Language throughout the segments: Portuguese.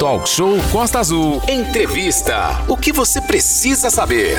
Talk Show Costa Azul. Entrevista. O que você precisa saber?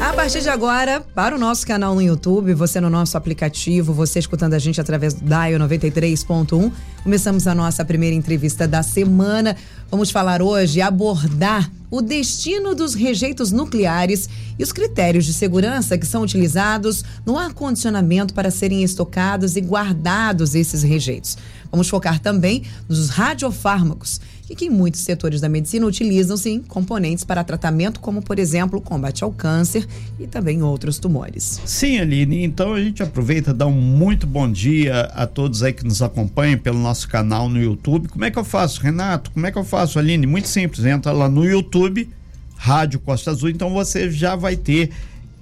A partir de agora, para o nosso canal no YouTube, você no nosso aplicativo, você escutando a gente através do Dial 93.1, começamos a nossa primeira entrevista da semana. Vamos falar hoje, abordar o destino dos rejeitos nucleares e os critérios de segurança que são utilizados no ar-condicionamento para serem estocados e guardados esses rejeitos. Vamos focar também nos radiofármacos e que muitos setores da medicina utilizam, sim, componentes para tratamento, como, por exemplo, combate ao câncer e também outros tumores. Sim, Aline, então a gente aproveita e dá um muito bom dia a todos aí que nos acompanham pelo nosso canal no YouTube. Como é que eu faço, Renato? Como é que eu faço, Aline? Muito simples, entra lá no YouTube, Rádio Costa Azul, então você já vai ter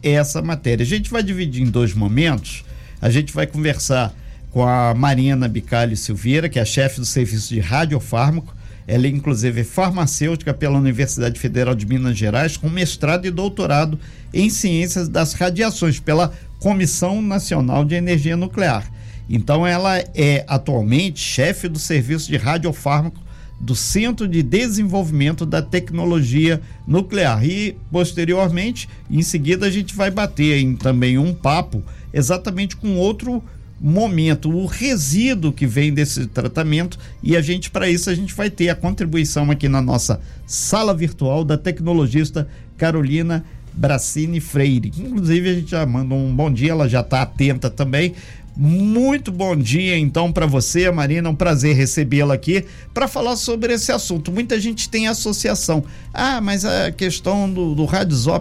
essa matéria. A gente vai dividir em dois momentos. A gente vai conversar com a Marina Bicalho Silveira, que é chefe do serviço de radiofármaco. Ela é, inclusive, farmacêutica pela Universidade Federal de Minas Gerais, com mestrado e doutorado em ciências das radiações pela Comissão Nacional de Energia Nuclear. Então, ela é atualmente chefe do serviço de radiofármaco do Centro de Desenvolvimento da Tecnologia Nuclear. E, posteriormente, em seguida, a gente vai bater em também um papo exatamente com outro momento, o resíduo que vem desse tratamento e a gente para isso a gente vai ter a contribuição aqui na nossa sala virtual da tecnologista Carolina Bracini Freire. Inclusive a gente já manda um bom dia, ela já está atenta também. Muito bom dia então para você, Marina, um prazer recebê-la aqui para falar sobre esse assunto. Muita gente tem associação. Ah, mas a questão do, do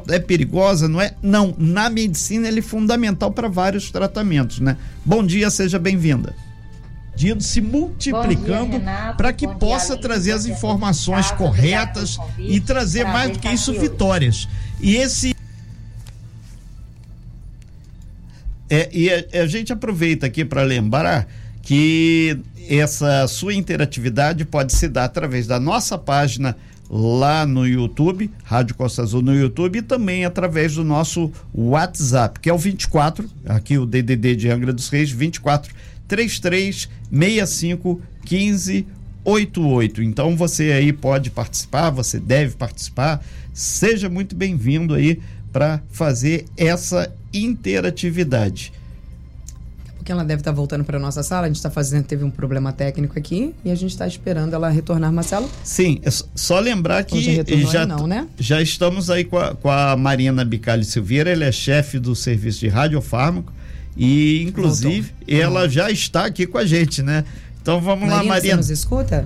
é perigosa, não é? Não, na medicina ele é fundamental para vários tratamentos, né? Bom dia, seja bem-vinda se multiplicando para que possa trazer as informações corretas e trazer mais do que isso vitórias. E esse É, e a, a gente aproveita aqui para lembrar que essa sua interatividade pode se dar através da nossa página lá no YouTube, Rádio Costa Azul no YouTube, e também através do nosso WhatsApp, que é o 24, aqui o DDD de Angra dos Reis, 24 33 65 15 88. Então você aí pode participar, você deve participar. Seja muito bem-vindo aí para fazer essa interatividade. Porque ela deve estar voltando para nossa sala. A gente está fazendo, teve um problema técnico aqui e a gente está esperando ela retornar, Marcelo. Sim, é só lembrar que já, já, não, né? já estamos aí com a, com a Marina Bicalho Silveira, ela é chefe do serviço de radiofármaco e, inclusive, Voltou. ela já está aqui com a gente, né? Então vamos Marina, lá, Marina. Você nos escuta?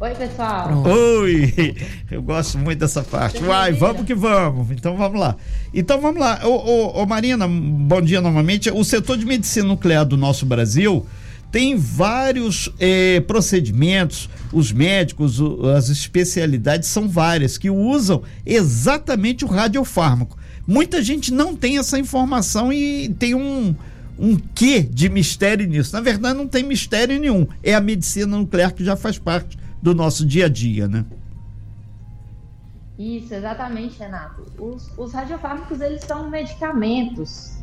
Oi, pessoal. Pronto. Oi! Eu gosto muito dessa parte. Vai, vamos que vamos. Então vamos lá. Então vamos lá. Ô, ô, ô, Marina, bom dia novamente. O setor de medicina nuclear do nosso Brasil tem vários eh, procedimentos, os médicos, as especialidades são várias que usam exatamente o radiofármaco. Muita gente não tem essa informação e tem um, um quê de mistério nisso. Na verdade, não tem mistério nenhum. É a medicina nuclear que já faz parte do nosso dia a dia, né? Isso, exatamente, Renato. Os, os radiofármacos, eles são medicamentos.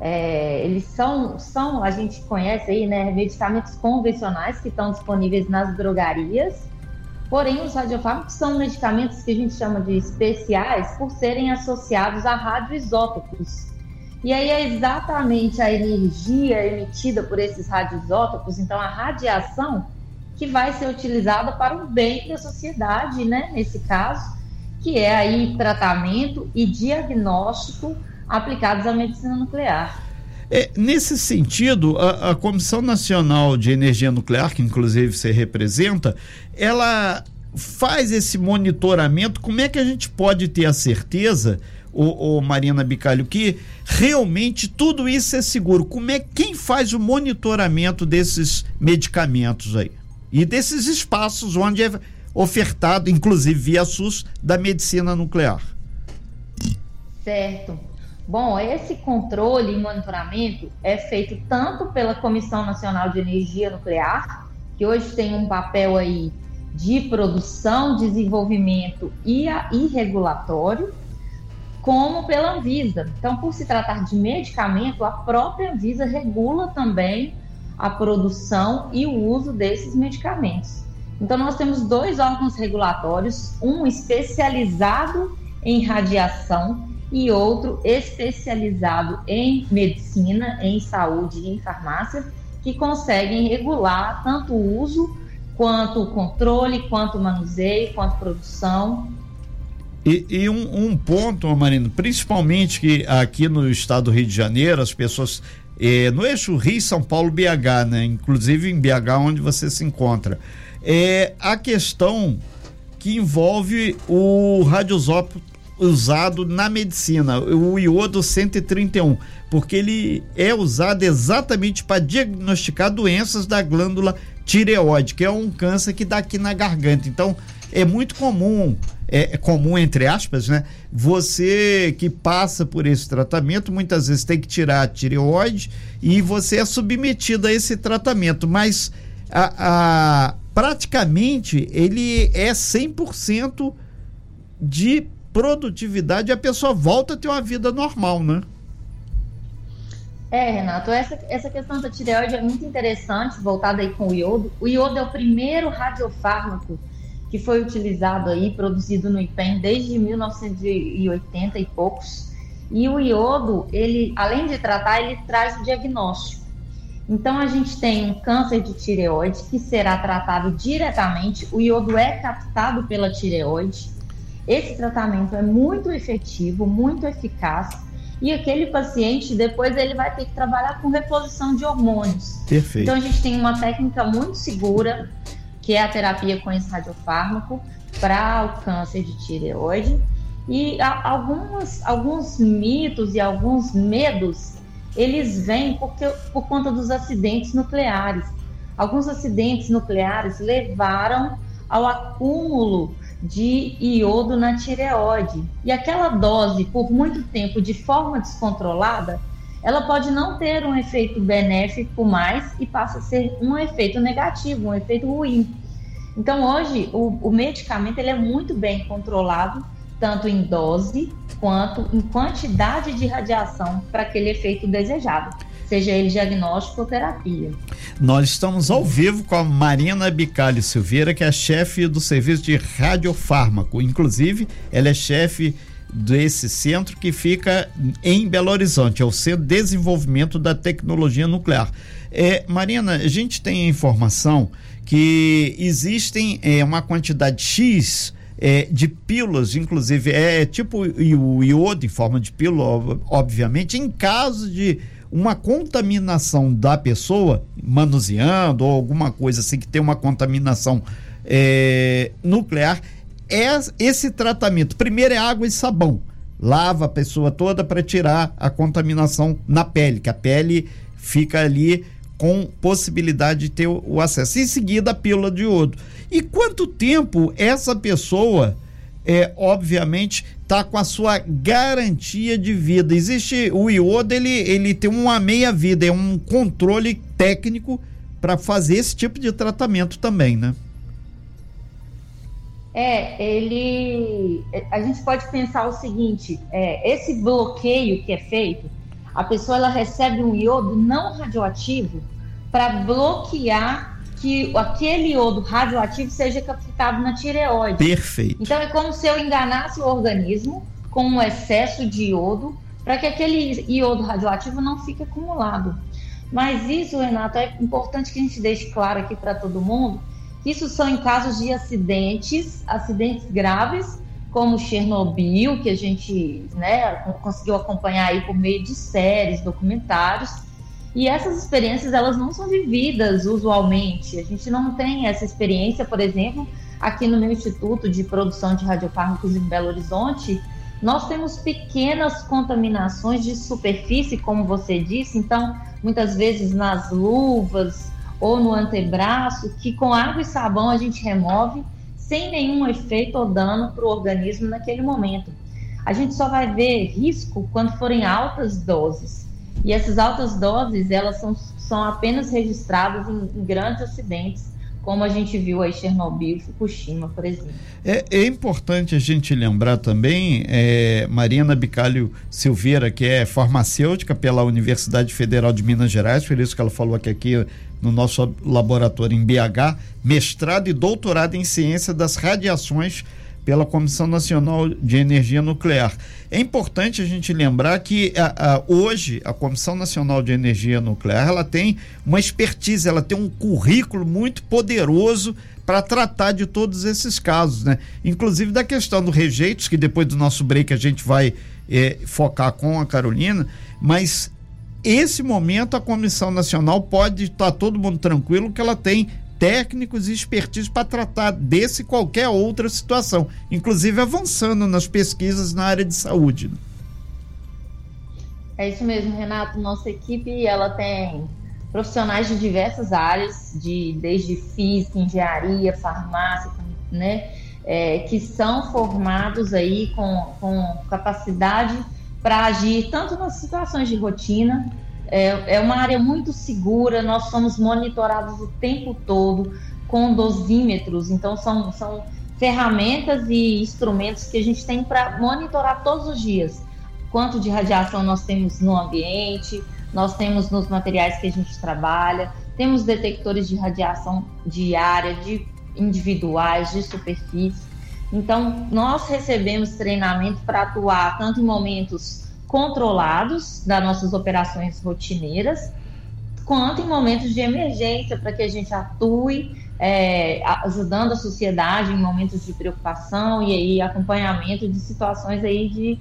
É, eles são, são, a gente conhece aí, né, medicamentos convencionais que estão disponíveis nas drogarias. Porém, os radiofármacos são medicamentos que a gente chama de especiais por serem associados a radioisótopos. E aí é exatamente a energia emitida por esses radioisótopos, então a radiação que vai ser utilizada para o bem da sociedade, né? Nesse caso, que é aí tratamento e diagnóstico aplicados à medicina nuclear. É, nesse sentido, a, a, Comissão Nacional de Energia Nuclear, que inclusive você representa, ela faz esse monitoramento. Como é que a gente pode ter a certeza, o, Marina Bicalho, que realmente tudo isso é seguro? Como é quem faz o monitoramento desses medicamentos aí? E desses espaços onde é ofertado, inclusive via SUS, da medicina nuclear. Certo. Bom, esse controle e monitoramento é feito tanto pela Comissão Nacional de Energia Nuclear, que hoje tem um papel aí de produção, desenvolvimento e, a, e regulatório, como pela Anvisa. Então, por se tratar de medicamento, a própria Anvisa regula também a produção e o uso desses medicamentos. Então, nós temos dois órgãos regulatórios, um especializado em radiação e outro especializado em medicina, em saúde e em farmácia, que conseguem regular tanto o uso, quanto o controle, quanto o manuseio, quanto produção. E, e um, um, ponto, Marino, principalmente que aqui no estado do Rio de Janeiro, as pessoas. Eh, no eixo Rio, São Paulo, BH, né? Inclusive em BH, onde você se encontra. É a questão que envolve o radiosópio usado na medicina, o iodo 131, porque ele é usado exatamente para diagnosticar doenças da glândula tireoide, que é um câncer que dá aqui na garganta. Então, é muito comum, é, é comum entre aspas, né? Você que passa por esse tratamento, muitas vezes tem que tirar a tireoide e você é submetido a esse tratamento, mas a, a praticamente ele é 100% de produtividade e a pessoa volta a ter uma vida normal, né? É, Renato, essa, essa questão da tireoide é muito interessante, voltada aí com o iodo. O iodo é o primeiro radiofármaco que foi utilizado aí, produzido no IPEM desde 1980 e poucos. E o iodo, ele, além de tratar, ele traz o diagnóstico. Então, a gente tem um câncer de tireoide que será tratado diretamente. O iodo é captado pela tireoide. Esse tratamento é muito efetivo, muito eficaz. E aquele paciente, depois, ele vai ter que trabalhar com reposição de hormônios. Perfeito. Então, a gente tem uma técnica muito segura, que é a terapia com esse radiofármaco, para o câncer de tireoide. E alguns, alguns mitos e alguns medos eles vêm porque, por conta dos acidentes nucleares. Alguns acidentes nucleares levaram ao acúmulo de iodo na tireoide. E aquela dose, por muito tempo, de forma descontrolada, ela pode não ter um efeito benéfico mais e passa a ser um efeito negativo, um efeito ruim. Então, hoje, o, o medicamento ele é muito bem controlado, tanto em dose quanto em quantidade de radiação para aquele efeito desejado, seja ele diagnóstico ou terapia. Nós estamos ao vivo com a Marina Bicalho Silveira, que é chefe do serviço de radiofármaco. Inclusive, ela é chefe desse centro que fica em Belo Horizonte, é o Centro de Desenvolvimento da Tecnologia Nuclear. É, Marina, a gente tem a informação que existem é, uma quantidade X é, de pílulas, inclusive, é tipo o iodo em forma de pílula, obviamente, em caso de uma contaminação da pessoa, manuseando ou alguma coisa assim que tem uma contaminação é, nuclear, esse tratamento, primeiro é água e sabão. Lava a pessoa toda para tirar a contaminação na pele, que a pele fica ali com possibilidade de ter o acesso. Em seguida, a pílula de iodo. E quanto tempo essa pessoa, é, obviamente, está com a sua garantia de vida? Existe o iodo, ele, ele tem uma meia-vida, é um controle técnico para fazer esse tipo de tratamento também, né? É, ele. A gente pode pensar o seguinte: é, esse bloqueio que é feito, a pessoa ela recebe um iodo não radioativo para bloquear que aquele iodo radioativo seja captado na tireoide. Perfeito. Então é como se eu enganasse o organismo com um excesso de iodo para que aquele iodo radioativo não fique acumulado. Mas isso, Renato, é importante que a gente deixe claro aqui para todo mundo isso são em casos de acidentes, acidentes graves, como Chernobyl, que a gente né, conseguiu acompanhar aí por meio de séries, documentários, e essas experiências, elas não são vividas usualmente. A gente não tem essa experiência, por exemplo, aqui no meu Instituto de Produção de Radiofármacos em Belo Horizonte, nós temos pequenas contaminações de superfície, como você disse, então, muitas vezes nas luvas ou no antebraço, que com água e sabão a gente remove sem nenhum efeito ou dano para o organismo naquele momento. A gente só vai ver risco quando forem altas doses. E essas altas doses, elas são, são apenas registradas em, em grandes acidentes, como a gente viu aí Chernobyl, Fukushima, por exemplo. É, é importante a gente lembrar também, é, Mariana Bicalho Silveira, que é farmacêutica pela Universidade Federal de Minas Gerais, por isso que ela falou que aqui no nosso laboratório em BH, mestrado e doutorado em ciência das radiações pela Comissão Nacional de Energia Nuclear. É importante a gente lembrar que a, a, hoje a Comissão Nacional de Energia Nuclear ela tem uma expertise, ela tem um currículo muito poderoso para tratar de todos esses casos, né? Inclusive da questão do rejeitos, que depois do nosso break a gente vai é, focar com a Carolina, mas esse momento a Comissão Nacional pode estar tá todo mundo tranquilo que ela tem técnicos e expertise para tratar desse e qualquer outra situação, inclusive avançando nas pesquisas na área de saúde. É isso mesmo, Renato. Nossa equipe ela tem profissionais de diversas áreas, de desde física, engenharia, farmácia, né, é, que são formados aí com, com capacidade para agir tanto nas situações de rotina é, é uma área muito segura, nós somos monitorados o tempo todo com dosímetros, então são, são ferramentas e instrumentos que a gente tem para monitorar todos os dias. Quanto de radiação nós temos no ambiente, nós temos nos materiais que a gente trabalha, temos detectores de radiação diária, de individuais, de superfície. Então, nós recebemos treinamento para atuar tanto em momentos controlados das nossas operações rotineiras, quanto em momentos de emergência, para que a gente atue é, ajudando a sociedade em momentos de preocupação e aí acompanhamento de situações aí de,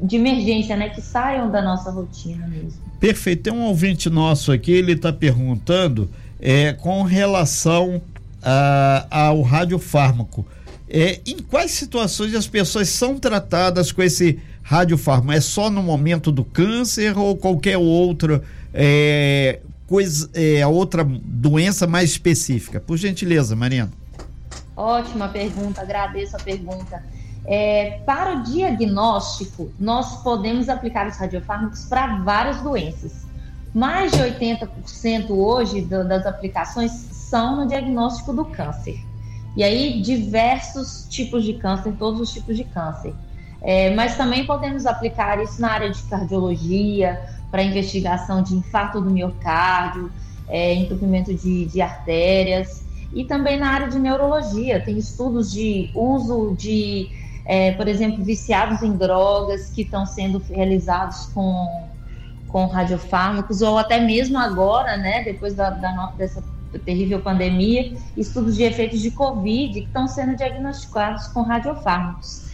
de emergência, né, que saiam da nossa rotina mesmo. Perfeito. Tem um ouvinte nosso aqui, ele está perguntando é, com relação a, ao radiofármaco. É, em quais situações as pessoas são tratadas com esse radiofarma é só no momento do câncer ou qualquer outra é, coisa, é, outra doença mais específica? Por gentileza, Mariana. Ótima pergunta, agradeço a pergunta. É, para o diagnóstico, nós podemos aplicar os radiofármacos para várias doenças. Mais de 80% hoje do, das aplicações são no diagnóstico do câncer. E aí, diversos tipos de câncer, todos os tipos de câncer. É, mas também podemos aplicar isso na área de cardiologia, para investigação de infarto do miocárdio, é, entupimento de, de artérias, e também na área de neurologia. Tem estudos de uso de, é, por exemplo, viciados em drogas que estão sendo realizados com, com radiofármacos, ou até mesmo agora, né, depois da, da dessa terrível pandemia, estudos de efeitos de Covid que estão sendo diagnosticados com radiofármacos.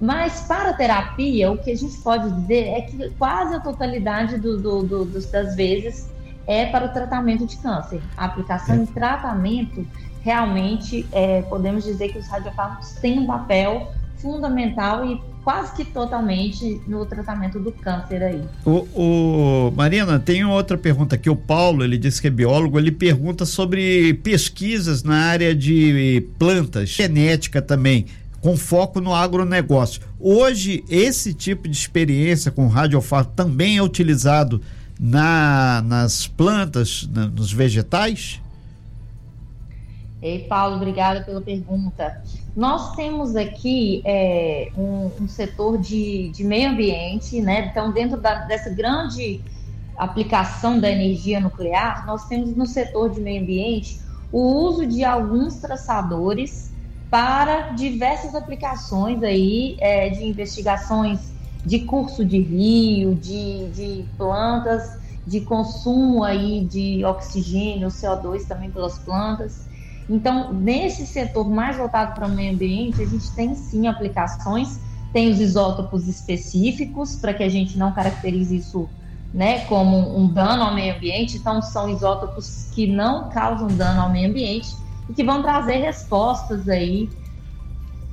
Mas para a terapia, o que a gente pode dizer é que quase a totalidade do, do, do, das vezes é para o tratamento de câncer. A aplicação em tratamento, realmente, é, podemos dizer que os radiofármacos têm um papel fundamental e quase que totalmente no tratamento do câncer aí. O, o, Marina, tem outra pergunta aqui. O Paulo, ele disse que é biólogo, ele pergunta sobre pesquisas na área de plantas, genética também com foco no agronegócio. Hoje, esse tipo de experiência com radiofármaco também é utilizado na, nas plantas, na, nos vegetais? Ei, Paulo, obrigada pela pergunta. Nós temos aqui é, um, um, setor de, de meio ambiente, né? Então, dentro da, dessa grande aplicação da energia nuclear, nós temos no setor de meio ambiente o uso de alguns traçadores para diversas aplicações aí é, de investigações de curso de rio, de, de plantas, de consumo aí de oxigênio, CO2 também pelas plantas. Então, nesse setor mais voltado para o meio ambiente, a gente tem sim aplicações, tem os isótopos específicos para que a gente não caracterize isso né, como um dano ao meio ambiente. Então, são isótopos que não causam dano ao meio ambiente e que vão trazer respostas aí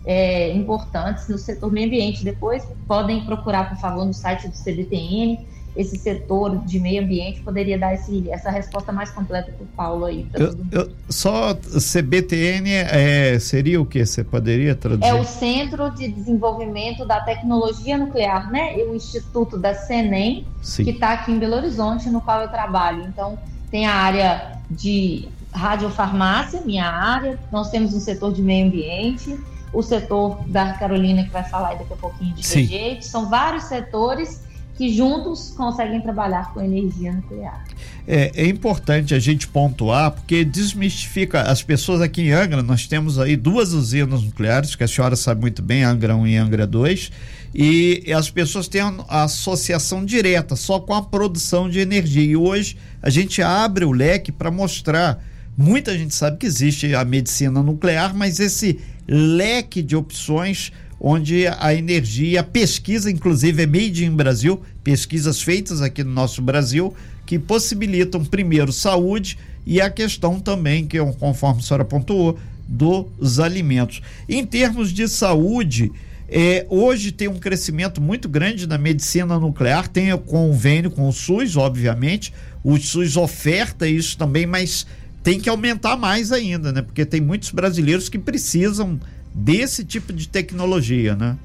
é, importantes no setor meio ambiente. Depois podem procurar, por favor, no site do CBTN. Esse setor de meio ambiente poderia dar esse, essa resposta mais completa para o Paulo aí. Eu, eu, só CBTN é, seria o que? Você poderia traduzir? É o Centro de Desenvolvimento da Tecnologia Nuclear, né? E o Instituto da CENEM, Sim. que está aqui em Belo Horizonte, no qual eu trabalho. Então, tem a área de radiofarmácia, minha área, nós temos um setor de meio ambiente, o setor da Carolina, que vai falar daqui a pouquinho de Sim. rejeito, são vários setores que juntos conseguem trabalhar com energia nuclear. É, é, importante a gente pontuar, porque desmistifica as pessoas aqui em Angra. Nós temos aí duas usinas nucleares, que a senhora sabe muito bem, Angra 1 e Angra 2, e as pessoas têm a associação direta só com a produção de energia. E hoje a gente abre o leque para mostrar. Muita gente sabe que existe a medicina nuclear, mas esse leque de opções onde a energia, a pesquisa, inclusive, é made in Brasil, pesquisas feitas aqui no nosso Brasil, que possibilitam, primeiro, saúde e a questão também, que é conforme a senhora pontuou, dos alimentos. Em termos de saúde, é, hoje tem um crescimento muito grande na medicina nuclear, tem o convênio com o SUS, obviamente, o SUS oferta isso também, mas tem que aumentar mais ainda, né? Porque tem muitos brasileiros que precisam desse tipo de tecnologia, né?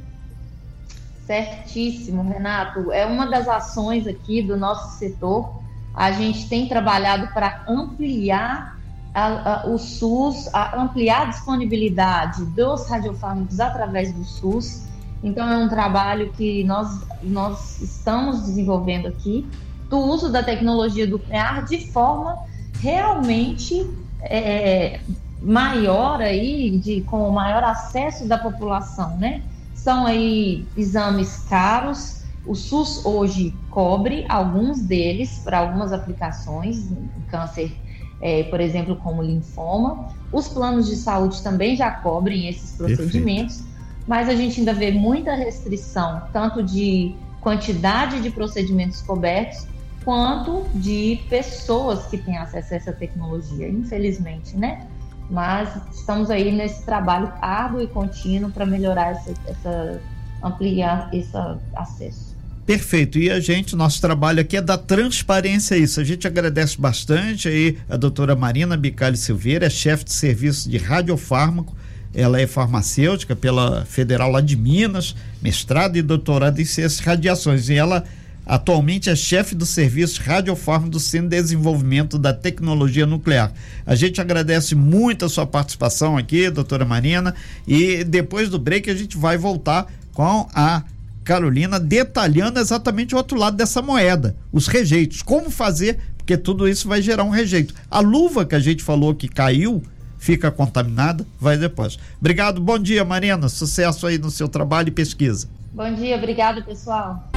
Certíssimo, Renato. É uma das ações aqui do nosso setor. A gente tem trabalhado para ampliar a, a, o SUS, a ampliar a disponibilidade dos radiofármacos através do SUS. Então, é um trabalho que nós, nós estamos desenvolvendo aqui, do uso da tecnologia nuclear de forma realmente é, maior aí, de, com maior acesso da população, né? São aí exames caros. O SUS hoje cobre alguns deles para algumas aplicações, câncer, é, por exemplo, como linfoma. Os planos de saúde também já cobrem esses procedimentos, Perfeito. mas a gente ainda vê muita restrição, tanto de quantidade de procedimentos cobertos, quanto de pessoas que têm acesso a essa tecnologia, infelizmente, né? mas estamos aí nesse trabalho árduo e contínuo para melhorar essa, essa, ampliar esse acesso. Perfeito. E a gente, nosso trabalho aqui é dar transparência a isso. A gente agradece bastante aí a doutora Marina Bicalho Silveira, é chefe de serviço de radiofármaco. Ela é farmacêutica pela Federal lá de Minas, mestrado e doutorado em ciências radiações. E ela Atualmente é chefe do serviço Radiofarm do Centro de Desenvolvimento da Tecnologia Nuclear. A gente agradece muito a sua participação aqui, doutora Marina, e depois do break a gente vai voltar com a Carolina detalhando exatamente o outro lado dessa moeda, os rejeitos, como fazer, porque tudo isso vai gerar um rejeito. A luva que a gente falou que caiu, fica contaminada, vai depois. Obrigado, bom dia, Marina. Sucesso aí no seu trabalho e pesquisa. Bom dia, obrigado, pessoal.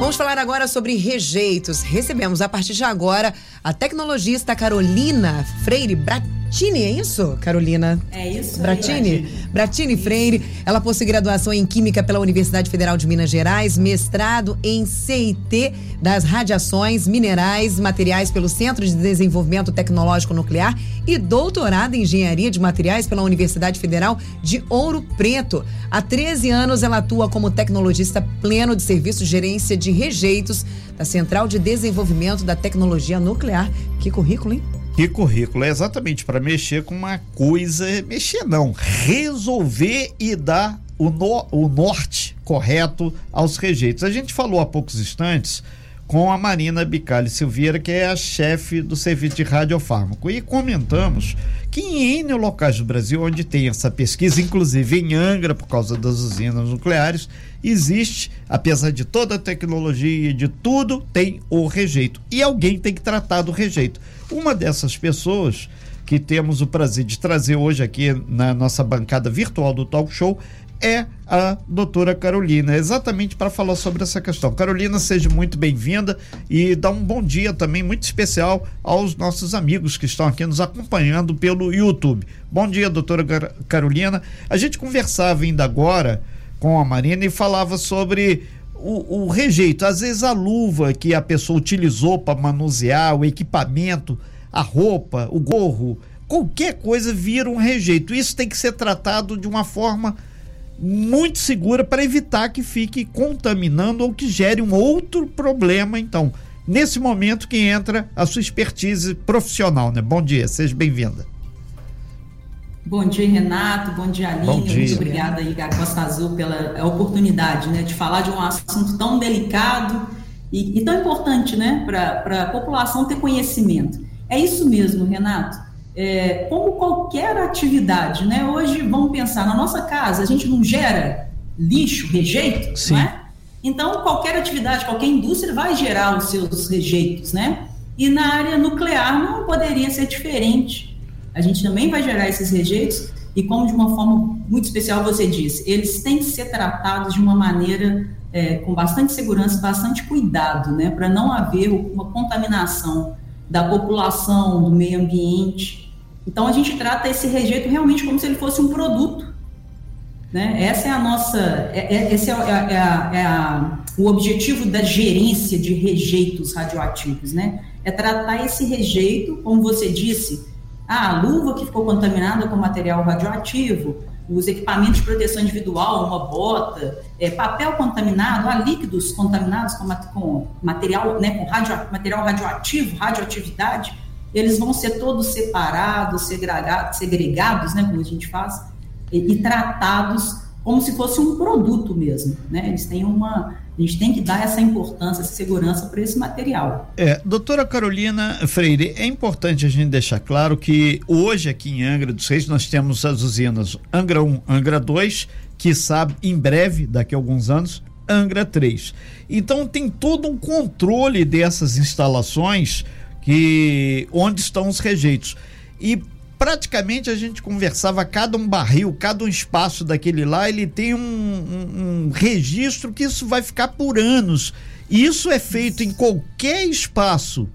Vamos falar agora sobre rejeitos. Recebemos a partir de agora a tecnologista Carolina Freire Brat Bratini, é isso, Carolina? É isso. Bratini? Aí, Bratini Freire. Ela possui graduação em Química pela Universidade Federal de Minas Gerais, mestrado em CIT das Radiações Minerais Materiais pelo Centro de Desenvolvimento Tecnológico Nuclear e doutorado em Engenharia de Materiais pela Universidade Federal de Ouro Preto. Há 13 anos ela atua como tecnologista pleno de serviço de gerência de rejeitos da Central de Desenvolvimento da Tecnologia Nuclear. Que currículo, hein? Que currículo é exatamente para mexer com uma coisa, mexer não, resolver e dar o, no, o norte correto aos rejeitos. A gente falou há poucos instantes com a Marina Bicalli Silveira, que é a chefe do serviço de radiofármaco, e comentamos que em N locais do Brasil onde tem essa pesquisa, inclusive em Angra, por causa das usinas nucleares, existe, apesar de toda a tecnologia e de tudo, tem o rejeito. E alguém tem que tratar do rejeito. Uma dessas pessoas que temos o prazer de trazer hoje aqui na nossa bancada virtual do Talk Show é a doutora Carolina, exatamente para falar sobre essa questão. Carolina, seja muito bem-vinda e dá um bom dia também muito especial aos nossos amigos que estão aqui nos acompanhando pelo YouTube. Bom dia, doutora Carolina. A gente conversava ainda agora com a Marina e falava sobre o, o rejeito, às vezes a luva que a pessoa utilizou para manusear, o equipamento, a roupa, o gorro, qualquer coisa vira um rejeito. Isso tem que ser tratado de uma forma muito segura para evitar que fique contaminando ou que gere um outro problema. Então, nesse momento que entra a sua expertise profissional, né? Bom dia, seja bem-vinda. Bom dia, Renato. Bom dia, Aline. Bom dia. Muito obrigada aí, Costa Azul, pela oportunidade né, de falar de um assunto tão delicado e, e tão importante né, para a população ter conhecimento. É isso mesmo, Renato. É, como qualquer atividade, né? Hoje, vamos pensar, na nossa casa, a gente não gera lixo, rejeito, Sim. não é? Então, qualquer atividade, qualquer indústria vai gerar os seus rejeitos, né? E na área nuclear não poderia ser diferente. A gente também vai gerar esses rejeitos e como de uma forma muito especial você disse, eles têm que ser tratados de uma maneira é, com bastante segurança, bastante cuidado, né, para não haver uma contaminação da população, do meio ambiente. Então a gente trata esse rejeito realmente como se ele fosse um produto. Né? Essa é a nossa, é, é, esse é, é, é, é a, o objetivo da gerência de rejeitos radioativos, né? É tratar esse rejeito, como você disse, ah, a luva que ficou contaminada com material radioativo, os equipamentos de proteção individual, uma bota, é, papel contaminado, há líquidos contaminados com, com material, né, com radio, material radioativo, radioatividade, eles vão ser todos separados, segregados, segregados né, como a gente faz, e, e tratados como se fosse um produto mesmo, né? Eles têm uma, a gente tem que dar essa importância, essa segurança para esse material. É, doutora Carolina Freire, é importante a gente deixar claro que hoje aqui em Angra dos Reis nós temos as usinas Angra 1, Angra 2, que sabe em breve, daqui a alguns anos, Angra 3. Então tem todo um controle dessas instalações que onde estão os rejeitos. E praticamente a gente conversava cada um barril, cada um espaço daquele lá, ele tem um, um, um registro que isso vai ficar por anos. Isso é feito em qualquer espaço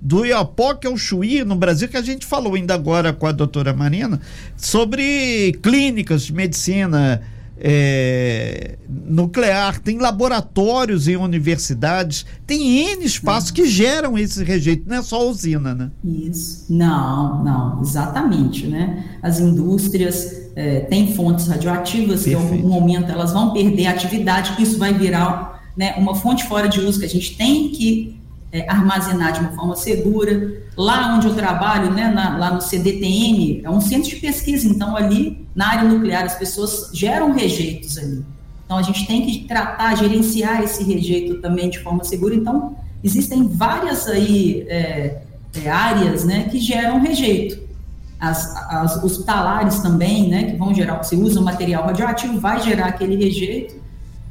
do Iapoque ao Chuí, no Brasil, que a gente falou ainda agora com a doutora Marina, sobre clínicas de medicina, é, nuclear, tem laboratórios em universidades, tem N espaços que geram esse rejeito, não é só a usina, né? Isso. Não, não, exatamente, né? As indústrias é, têm fontes radioativas Perfeito. que em algum momento elas vão perder a atividade, isso vai virar né, uma fonte fora de uso que a gente tem que é, armazenar de uma forma segura. Lá onde eu trabalho, né, na, lá no CDTM, é um centro de pesquisa, então ali na área nuclear as pessoas geram rejeitos ali. Então a gente tem que tratar, gerenciar esse rejeito também de forma segura. Então existem várias aí é, é, áreas, né, que geram rejeito. As, as, os talares também, né, que vão gerar, você usa o material radioativo, vai gerar aquele rejeito.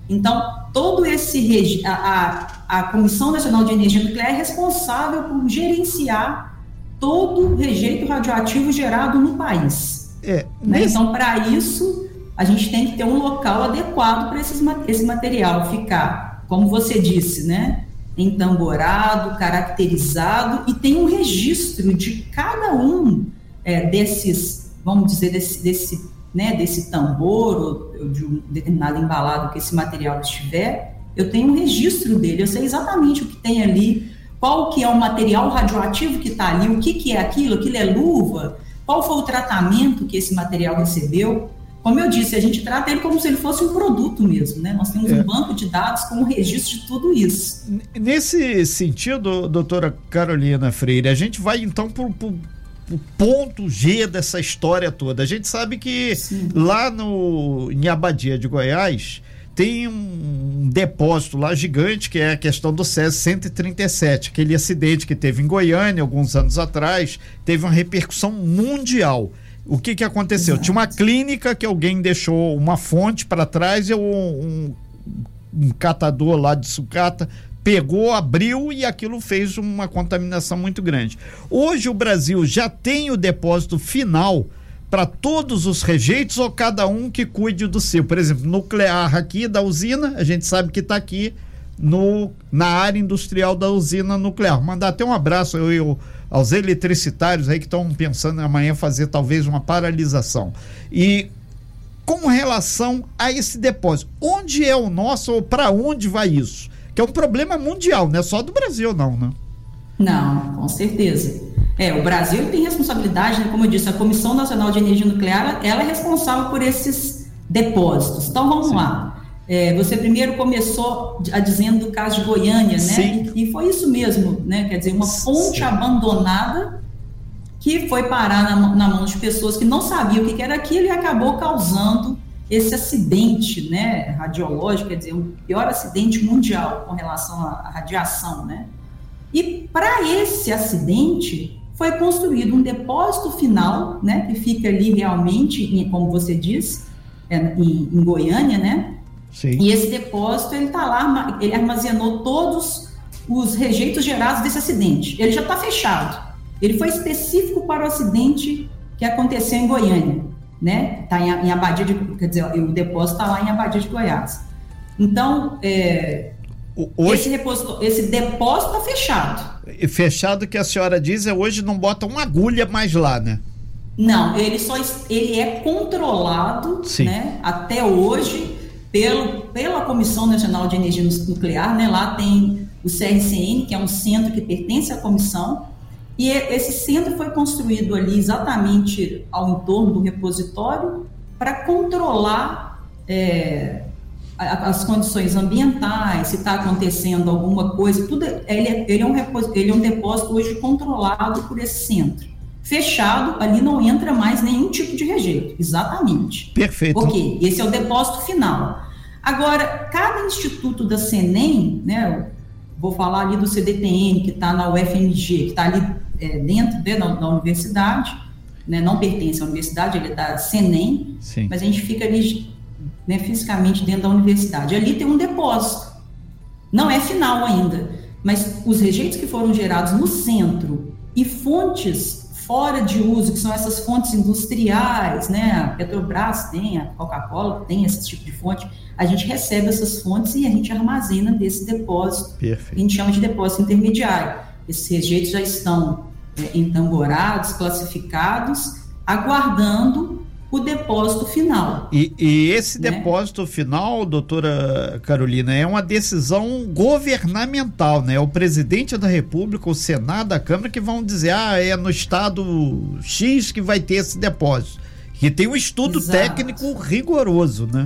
Então, todo esse a, a, a Comissão Nacional de Energia Nuclear é responsável por gerenciar todo o rejeito radioativo gerado no país. É, né? Então, para isso, a gente tem que ter um local adequado para esse material ficar, como você disse, né? Entamborado, caracterizado e tem um registro de cada um é, desses, vamos dizer, desse, desse né, desse tambor ou de um determinado embalado que esse material estiver, eu tenho um registro dele, eu sei exatamente o que tem ali, qual que é o material radioativo que está ali, o que, que é aquilo, aquilo é luva, qual foi o tratamento que esse material recebeu. Como eu disse, a gente trata ele como se ele fosse um produto mesmo, né? Nós temos é. um banco de dados com o registro de tudo isso. Nesse sentido, doutora Carolina Freire, a gente vai então para o ponto G dessa história toda. A gente sabe que Sim. lá no em Abadia de Goiás tem um depósito lá gigante que é a questão do SES 137, aquele acidente que teve em Goiânia alguns anos atrás, teve uma repercussão mundial. O que que aconteceu? Exato. Tinha uma clínica que alguém deixou uma fonte para trás e um, um, um catador lá de sucata pegou, abriu e aquilo fez uma contaminação muito grande. Hoje o Brasil já tem o depósito final para todos os rejeitos ou cada um que cuide do seu. Por exemplo, nuclear aqui da usina, a gente sabe que está aqui no, na área industrial da usina nuclear. Mandar até um abraço eu, eu, aos eletricitários aí que estão pensando amanhã fazer talvez uma paralisação. E com relação a esse depósito, onde é o nosso ou para onde vai isso? que é um problema mundial, não é só do Brasil, não, né? Não, com certeza. É, o Brasil tem responsabilidade, né? como eu disse, a Comissão Nacional de Energia Nuclear, ela é responsável por esses depósitos. Então, vamos Sim. lá. É, você primeiro começou a dizendo do caso de Goiânia, né? Sim. E, foi isso mesmo, né? Quer dizer, uma fonte Sim. abandonada que foi parar na, na mão de pessoas que não sabiam o que era aquilo e acabou causando esse acidente né, radiológico, quer dizer, o pior acidente mundial com relação à radiação, né? E para esse acidente, foi construído um depósito final, né, que fica ali realmente, em, como você disse, é, em, em, Goiânia, né? Sim. E esse depósito, ele está lá, ele armazenou todos os rejeitos gerados desse acidente. Ele já está fechado. Ele foi específico para o acidente que aconteceu em Goiânia, né? Está em, em Abadia de, quer dizer, o depósito está lá em Abadia de Goiás. Então, é, Hoje, esse, reposto, esse depósito está fechado. Fechado que a senhora diz é hoje não bota uma agulha mais lá, né? Não, ele só ele é controlado, Sim. né? Até hoje pelo, pela Comissão Nacional de Energia Nuclear, né? Lá tem o CRCN, que é um centro que pertence à comissão, e esse centro foi construído ali exatamente ao entorno do repositório para controlar é, as condições ambientais, se está acontecendo alguma coisa, tudo. Ele, é, ele, é um, ele é um depósito hoje controlado por esse centro. Fechado, ali não entra mais nenhum tipo de rejeito. Exatamente. Perfeito. Ok, esse é o depósito final. Agora, cada instituto da CENEM, né, vou falar ali do CDTN, que está na UFMG, que está ali é, dentro de, da, da, universidade, né, não pertence à universidade, ele é da CENEM, Sim. mas a gente fica ali né, fisicamente dentro da universidade. Ali tem um depósito. Não é final ainda, mas os rejeitos que foram gerados no centro e fontes fora de uso, que são essas fontes industriais, né? A Petrobras tem, a Coca-Cola tem esse tipo de fonte. A gente recebe essas fontes e a gente armazena desse depósito. Perfeito. A gente chama de depósito intermediário. Esses rejeitos já estão é, entamborados, classificados, aguardando o depósito final. E, e esse né? depósito final, doutora Carolina, é uma decisão governamental, né? O presidente da República, o Senado, a Câmara, que vão dizer, ah, é no estado X que vai ter esse depósito. Que tem um estudo Exato. técnico rigoroso, né?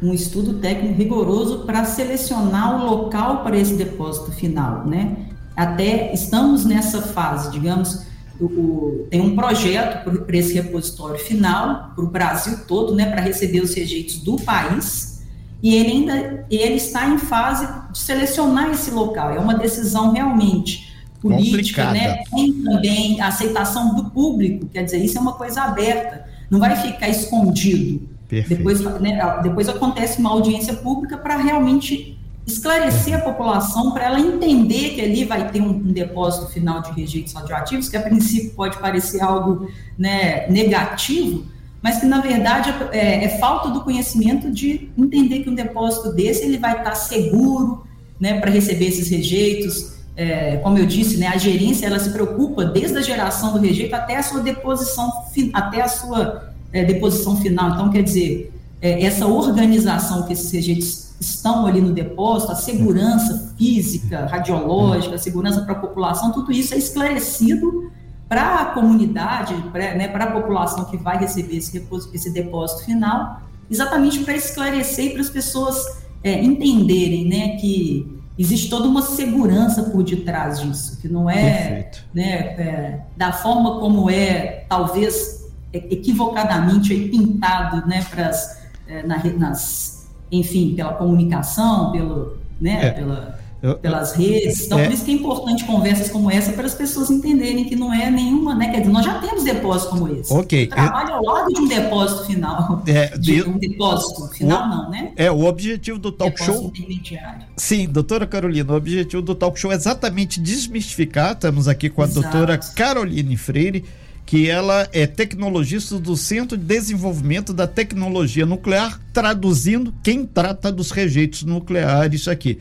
Um estudo técnico rigoroso para selecionar o local para esse depósito final, né? Até estamos nessa fase, digamos, o, tem um projeto para esse repositório final, para o Brasil todo, né, para receber os rejeitos do país, e ele ainda ele está em fase de selecionar esse local. É uma decisão realmente política, né? Tem também a aceitação do público, quer dizer, isso é uma coisa aberta, não vai ficar escondido. Depois, né, depois acontece uma audiência pública para realmente esclarecer a população para ela entender que ali vai ter um, um, depósito final de rejeitos radioativos, que a princípio pode parecer algo né, negativo, mas que na verdade é, é, falta do conhecimento de entender que um depósito desse ele vai estar seguro né, para receber esses rejeitos. É, como eu disse, né, a gerência ela se preocupa desde a geração do rejeito até a sua deposição, até a sua é, deposição final. Então, quer dizer, é, essa organização que esses rejeitos estão ali no depósito, a segurança física, radiológica, a segurança para a população, tudo isso é esclarecido para a comunidade, para né, a população que vai receber esse, esse depósito final, exatamente para esclarecer e para as pessoas é, entenderem né, que existe toda uma segurança por detrás disso, que não é, né, é da forma como é, talvez equivocadamente pintado né, pras, é, na, nas enfim, pela comunicação, pelo, né, é. pela, eu, pelas redes. Então, é. por isso que é importante conversas como essa para as pessoas entenderem que não é nenhuma, né? Quer dizer, nós já temos depósitos como esse. Ok. Trabalho ao lado de um depósito final. É, de, um depósito final, o, não, né? É, o objetivo do talk depósito show. Sim, doutora Carolina, o objetivo do talk show é exatamente desmistificar. Estamos aqui com a Exato. doutora Caroline Freire que ela é tecnologista do Centro de Desenvolvimento da Tecnologia Nuclear, traduzindo quem trata dos rejeitos nucleares aqui.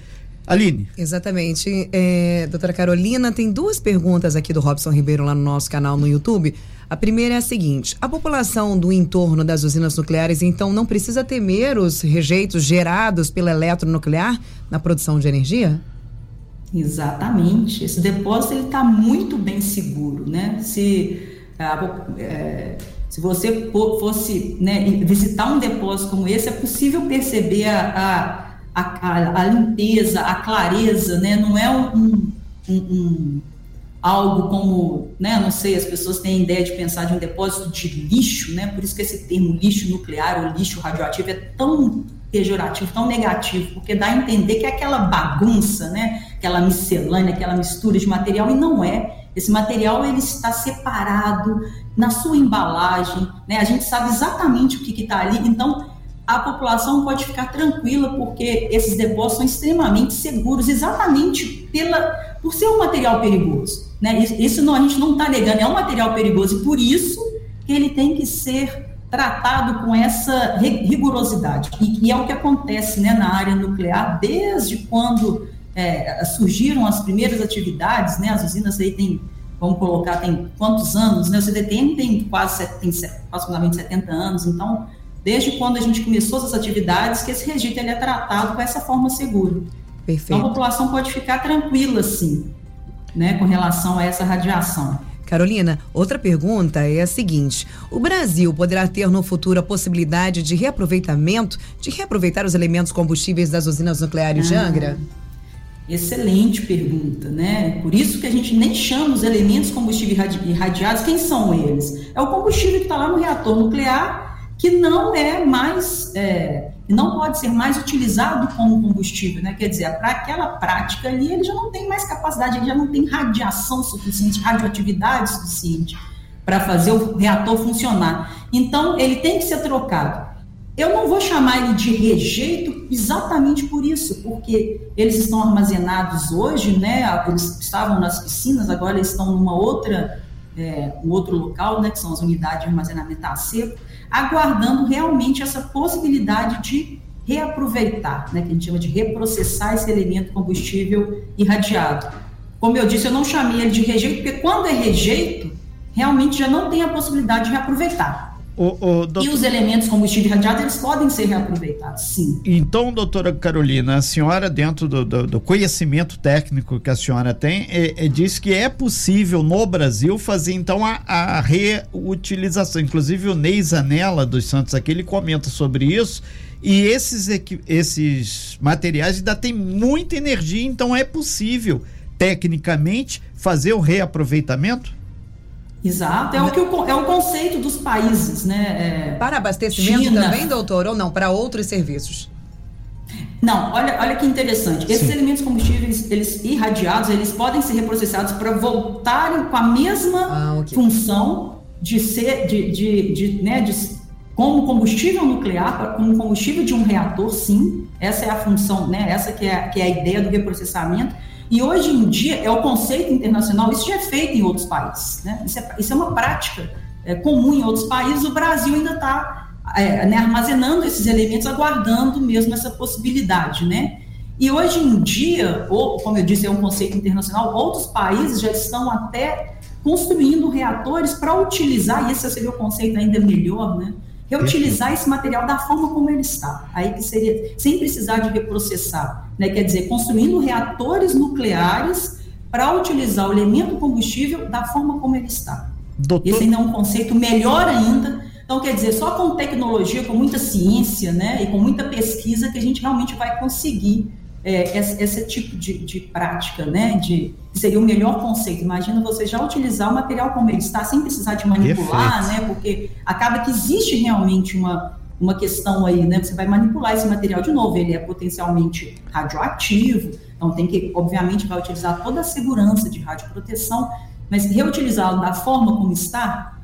Aline. Exatamente. É, doutora Carolina, tem duas perguntas aqui do Robson Ribeiro lá no nosso canal no YouTube. A primeira é a seguinte: a população do entorno das usinas nucleares, então, não precisa temer os rejeitos gerados pela eletronuclear na produção de energia? Exatamente. Esse depósito está muito bem seguro, né? Se é, se você fosse né, visitar um depósito como esse, é possível perceber a, a, a, a limpeza, a clareza, né? não é um, um, um, algo como, né, não sei, as pessoas têm a ideia de pensar de um depósito de lixo, né? por isso que esse termo lixo nuclear ou lixo radioativo é tão pejorativo, tão negativo, porque dá a entender que é aquela bagunça, né? aquela miscelânea, aquela mistura de material, e não é Esse material ele está separado na sua embalagem, né? A gente sabe exatamente o que está ali. Então, a população pode ficar tranquila porque esses depósitos são extremamente seguros, exatamente pela, por ser um material perigoso. Né? Isso, isso não, a gente não está negando, é um material perigoso e por isso que ele tem que ser tratado com essa rigorosidade. E, e é o que acontece né, na área nuclear desde quando é, surgiram as primeiras atividades, né, as usinas aí têm, vamos colocar, tem quantos anos, né, o CDTM tem quase tem aproximadamente 70 anos, então, desde quando a gente começou essas atividades, que esse registro ele é tratado com essa forma segura. Perfeito. Então, a população pode ficar tranquila, sim, né, com relação a essa radiação. Carolina, outra pergunta é a seguinte: o Brasil poderá ter no futuro a possibilidade de reaproveitamento, de reaproveitar os elementos combustíveis das usinas nucleares de ah, Angra? Excelente pergunta, né? Por isso que a gente nem chama os elementos combustíveis irradiados, quem são eles? É o combustível que está lá no reator nuclear que não é mais, é, não pode ser mais utilizado como combustível, né? Quer dizer, para aquela prática ali, ele já não tem mais capacidade, ele já não tem radiação suficiente, radioatividade suficiente para fazer o reator funcionar. Então, ele tem que ser trocado. Eu não vou chamar ele de rejeito exatamente por isso, porque eles estão armazenados hoje, né? Eles estavam nas piscinas, agora eles estão numa outra, é, um outro local, né? Que são as unidades de armazenamento a seco aguardando realmente essa possibilidade de reaproveitar, né, que a gente chama de reprocessar esse elemento combustível irradiado. Como eu disse, eu não chamei ele de rejeito, porque quando é rejeito, realmente já não tem a possibilidade de reaproveitar. O, o, doutor... E os elementos combustível irradiado, eles podem ser reaproveitados, sim. Então, doutora Carolina, a senhora, dentro do, do, do conhecimento técnico que a senhora tem, é, é, diz que é possível no Brasil fazer, então, a, a reutilização. Inclusive, o Ney Zanella dos Santos aqui, ele comenta sobre isso. E esses, esses materiais ainda têm muita energia, então é possível, tecnicamente, fazer o reaproveitamento? Exato, é o, que o, é o conceito dos países, né? É, para abastecimento China. também, doutor, ou não? Para outros serviços? Não, olha, olha que interessante. Esses Sim. elementos combustíveis, eles irradiados, eles podem ser reprocessados para voltarem com a mesma ah, okay. função de ser, de, de, de, né, de, como combustível nuclear, como combustível de um reator, sim. Essa é a função, né? Essa que é, que é a ideia do reprocessamento e hoje em dia é o conceito internacional, isso já é feito em outros países, né? Isso é, isso é uma prática é, comum em outros países, o Brasil ainda está é, né, armazenando esses elementos, aguardando mesmo essa possibilidade, né? E hoje em dia, ou, como eu disse, é um conceito internacional, outros países já estão até construindo reatores para utilizar, e esse seria o conceito ainda melhor, né? reutilizar esse material da forma como ele está. Aí que seria sem precisar de reprocessar, né? Quer dizer, construindo reatores nucleares para utilizar o elemento combustível da forma como ele está. Doutor... Esse ainda é um conceito melhor ainda. Então, quer dizer, só com tecnologia, com muita ciência, né, e com muita pesquisa que a gente realmente vai conseguir é, esse, esse, tipo de, de, prática, né? De, seria o melhor conceito. Imagina você já utilizar o material como ele está, sem precisar de manipular, Perfeito. né? Porque acaba que existe realmente uma, uma questão aí, né? Você vai manipular esse material de novo, ele é potencialmente radioativo, então tem que, obviamente, vai utilizar toda a segurança de radioproteção, mas reutilizá-lo da forma como está,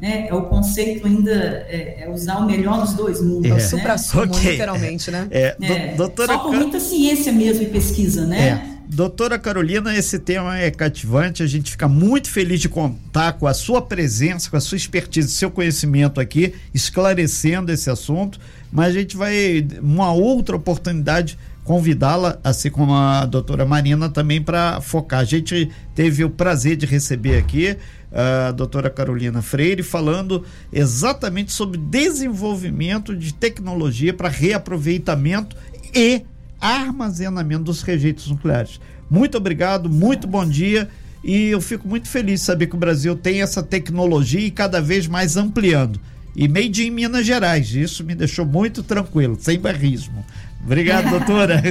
né? É o conceito ainda é, é usar o melhor dos dois mundos. É, né? supra-sumo, okay. literalmente, né? É, é, doutora... Só com muita ciência mesmo e pesquisa, né? É. Doutora Carolina, esse tema é cativante. A gente fica muito feliz de contar com a sua presença, com a sua expertise, seu conhecimento aqui, esclarecendo esse assunto. Mas a gente vai, uma outra oportunidade, convidá-la, assim como a doutora Marina, também para focar. A gente teve o prazer de receber aqui a doutora Carolina Freire, falando exatamente sobre desenvolvimento de tecnologia para reaproveitamento e armazenamento dos rejeitos nucleares. Muito obrigado, muito bom dia. E eu fico muito feliz de saber que o Brasil tem essa tecnologia e cada vez mais ampliando. E made em Minas Gerais. Isso me deixou muito tranquilo, sem barrismo. Obrigado, doutora.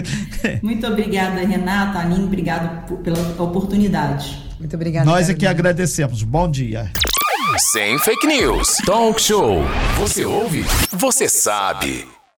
muito obrigada, Renata, Aline, obrigado pela oportunidade. Muito obrigada. Nós aqui agradecemos. Bom dia. Sem fake news. Talk show. Você ouve? Você sabe.